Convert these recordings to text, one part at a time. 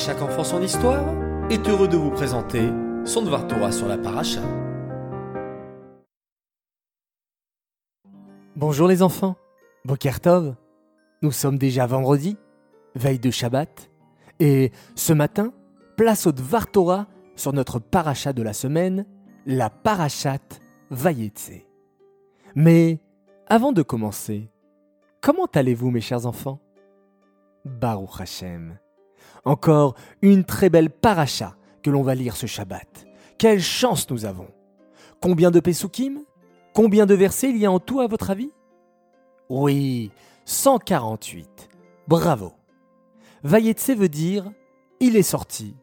chaque enfant son histoire est heureux de vous présenter son Dvar Torah sur la paracha. Bonjour les enfants, Boker Tov. Nous sommes déjà vendredi, veille de Shabbat, et ce matin, place au Dvar Torah sur notre paracha de la semaine, la parachat Vayetse. Mais avant de commencer, comment allez-vous mes chers enfants? Baruch Hashem. Encore une très belle paracha que l'on va lire ce Shabbat. Quelle chance nous avons Combien de Pesukim Combien de versets il y a en tout à votre avis? Oui, 148. Bravo. Vayetse veut dire il est sorti.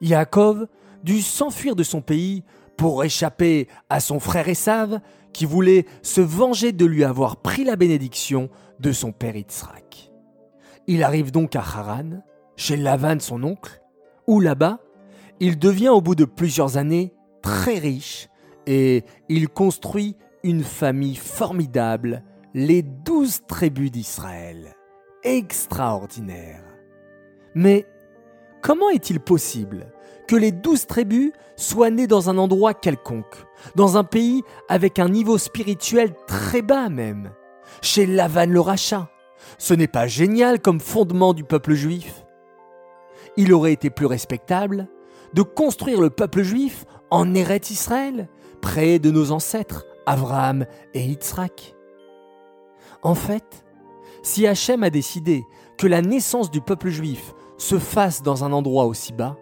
Yaakov dut s'enfuir de son pays pour échapper à son frère Esav qui voulait se venger de lui avoir pris la bénédiction de son père Yitzhak. Il arrive donc à Haran, chez Lavan son oncle, où là-bas, il devient au bout de plusieurs années très riche et il construit une famille formidable, les douze tribus d'Israël. Extraordinaire. Mais comment est-il possible que les douze tribus soient nées dans un endroit quelconque, dans un pays avec un niveau spirituel très bas même, chez Lavan le rachat Ce n'est pas génial comme fondement du peuple juif Il aurait été plus respectable de construire le peuple juif en Eret Israël, près de nos ancêtres, Abraham et Yitzhak. En fait, si Hachem a décidé que la naissance du peuple juif se fasse dans un endroit aussi bas,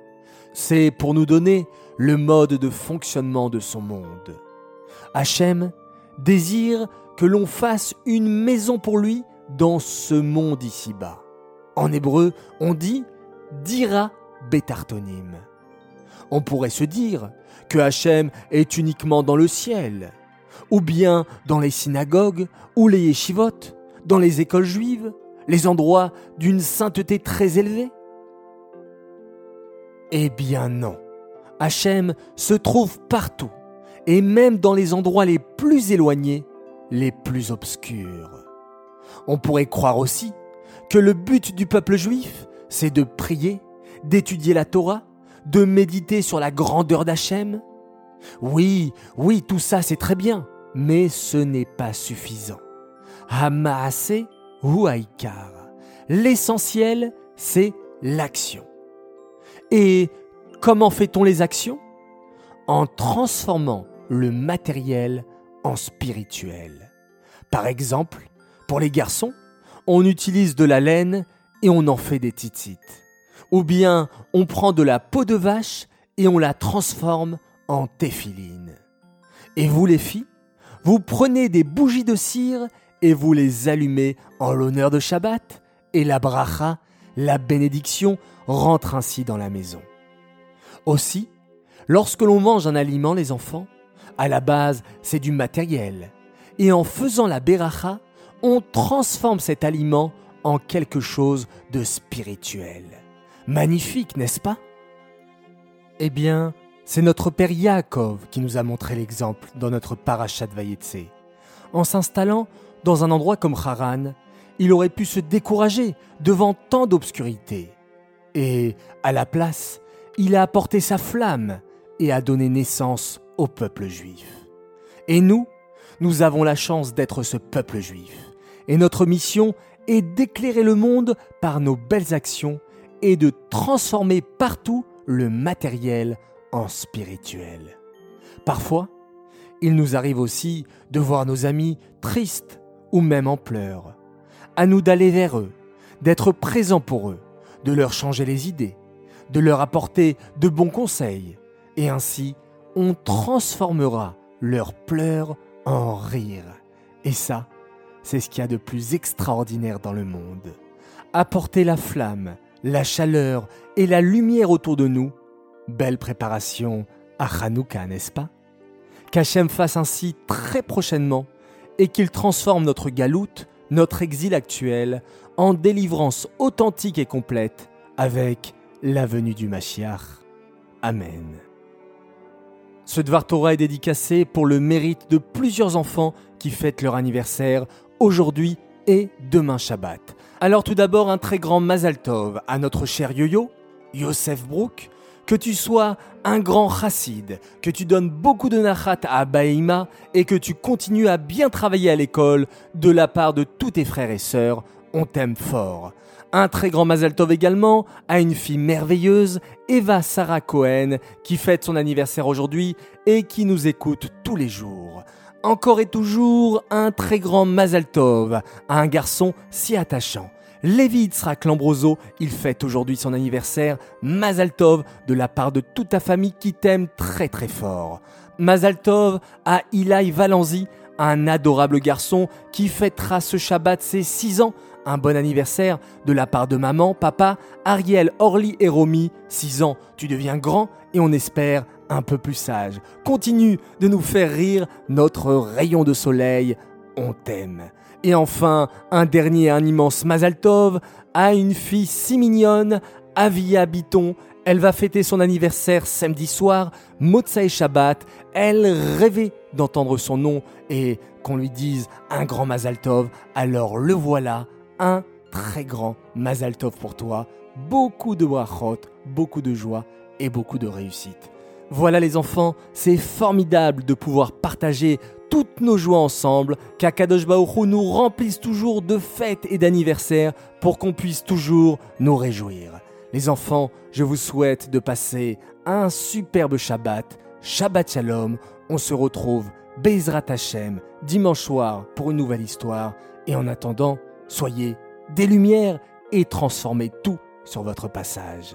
c'est pour nous donner le mode de fonctionnement de son monde. Hachem désire que l'on fasse une maison pour lui dans ce monde ici-bas. En hébreu, on dit dira betartonim. On pourrait se dire que Hachem est uniquement dans le ciel, ou bien dans les synagogues ou les yeshivot, dans les écoles juives, les endroits d'une sainteté très élevée Eh bien non. Hachem se trouve partout, et même dans les endroits les plus éloignés, les plus obscurs. On pourrait croire aussi que le but du peuple juif, c'est de prier, d'étudier la Torah, de méditer sur la grandeur d'Hachem? Oui, oui, tout ça c'est très bien, mais ce n'est pas suffisant. Hamaase ou. L'essentiel, c'est l'action. Et comment fait-on les actions? En transformant le matériel en spirituel. Par exemple, pour les garçons, on utilise de la laine et on en fait des titites. Ou bien on prend de la peau de vache et on la transforme en téphiline. Et vous les filles, vous prenez des bougies de cire et vous les allumez en l'honneur de Shabbat, et la bracha, la bénédiction, rentre ainsi dans la maison. Aussi, lorsque l'on mange un aliment, les enfants, à la base, c'est du matériel, et en faisant la beracha, on transforme cet aliment quelque chose de spirituel. Magnifique, n'est-ce pas? Eh bien, c'est notre père Yaakov qui nous a montré l'exemple dans notre parachat Vayetse. En s'installant dans un endroit comme Haran, il aurait pu se décourager devant tant d'obscurité. Et, à la place, il a apporté sa flamme et a donné naissance au peuple juif. Et nous, nous avons la chance d'être ce peuple juif. Et notre mission est d'éclairer le monde par nos belles actions et de transformer partout le matériel en spirituel. Parfois, il nous arrive aussi de voir nos amis tristes ou même en pleurs. À nous d'aller vers eux, d'être présents pour eux, de leur changer les idées, de leur apporter de bons conseils, et ainsi on transformera leurs pleurs en rires. Et ça, c'est ce qu'il y a de plus extraordinaire dans le monde. Apporter la flamme, la chaleur et la lumière autour de nous, belle préparation à Hanouka, n'est-ce pas? Qu'Hachem fasse ainsi très prochainement et qu'il transforme notre galoute, notre exil actuel, en délivrance authentique et complète avec la venue du Mashiach. Amen. Ce Dvar Torah est dédicacé pour le mérite de plusieurs enfants qui fêtent leur anniversaire aujourd'hui et demain Shabbat. Alors tout d'abord un très grand Mazal Tov à notre cher Yo-Yo, Yosef Brook, que tu sois un grand chassid, que tu donnes beaucoup de nachat à Baïma et que tu continues à bien travailler à l'école de la part de tous tes frères et sœurs, on t'aime fort. Un très grand Mazal Tov également à une fille merveilleuse, Eva Sarah Cohen, qui fête son anniversaire aujourd'hui et qui nous écoute tous les jours. Encore et toujours un très grand Mazal Tov à un garçon si attachant. Lévi Yitzhak Lambroso, il fête aujourd'hui son anniversaire. Mazal Tov de la part de toute ta famille qui t'aime très très fort. Mazal Tov à Ilai Valenzi, un adorable garçon qui fêtera ce Shabbat ses 6 ans un bon anniversaire de la part de maman, papa, Ariel, Orly et Romy. 6 ans, tu deviens grand et on espère un peu plus sage. Continue de nous faire rire, notre rayon de soleil, on t'aime. Et enfin, un dernier, un immense Mazaltov à une fille si mignonne, Avia Biton. Elle va fêter son anniversaire samedi soir, et Shabbat. Elle rêvait d'entendre son nom et qu'on lui dise un grand Mazaltov. Alors le voilà, un très grand Mazal Tov pour toi, beaucoup de brachot, beaucoup de joie et beaucoup de réussite. Voilà les enfants, c'est formidable de pouvoir partager toutes nos joies ensemble, qu'Akadosh Baruch nous remplisse toujours de fêtes et d'anniversaires pour qu'on puisse toujours nous réjouir. Les enfants, je vous souhaite de passer un superbe Shabbat, Shabbat Shalom. On se retrouve Bezrat Hashem dimanche soir pour une nouvelle histoire. Et en attendant, Soyez des lumières et transformez tout sur votre passage.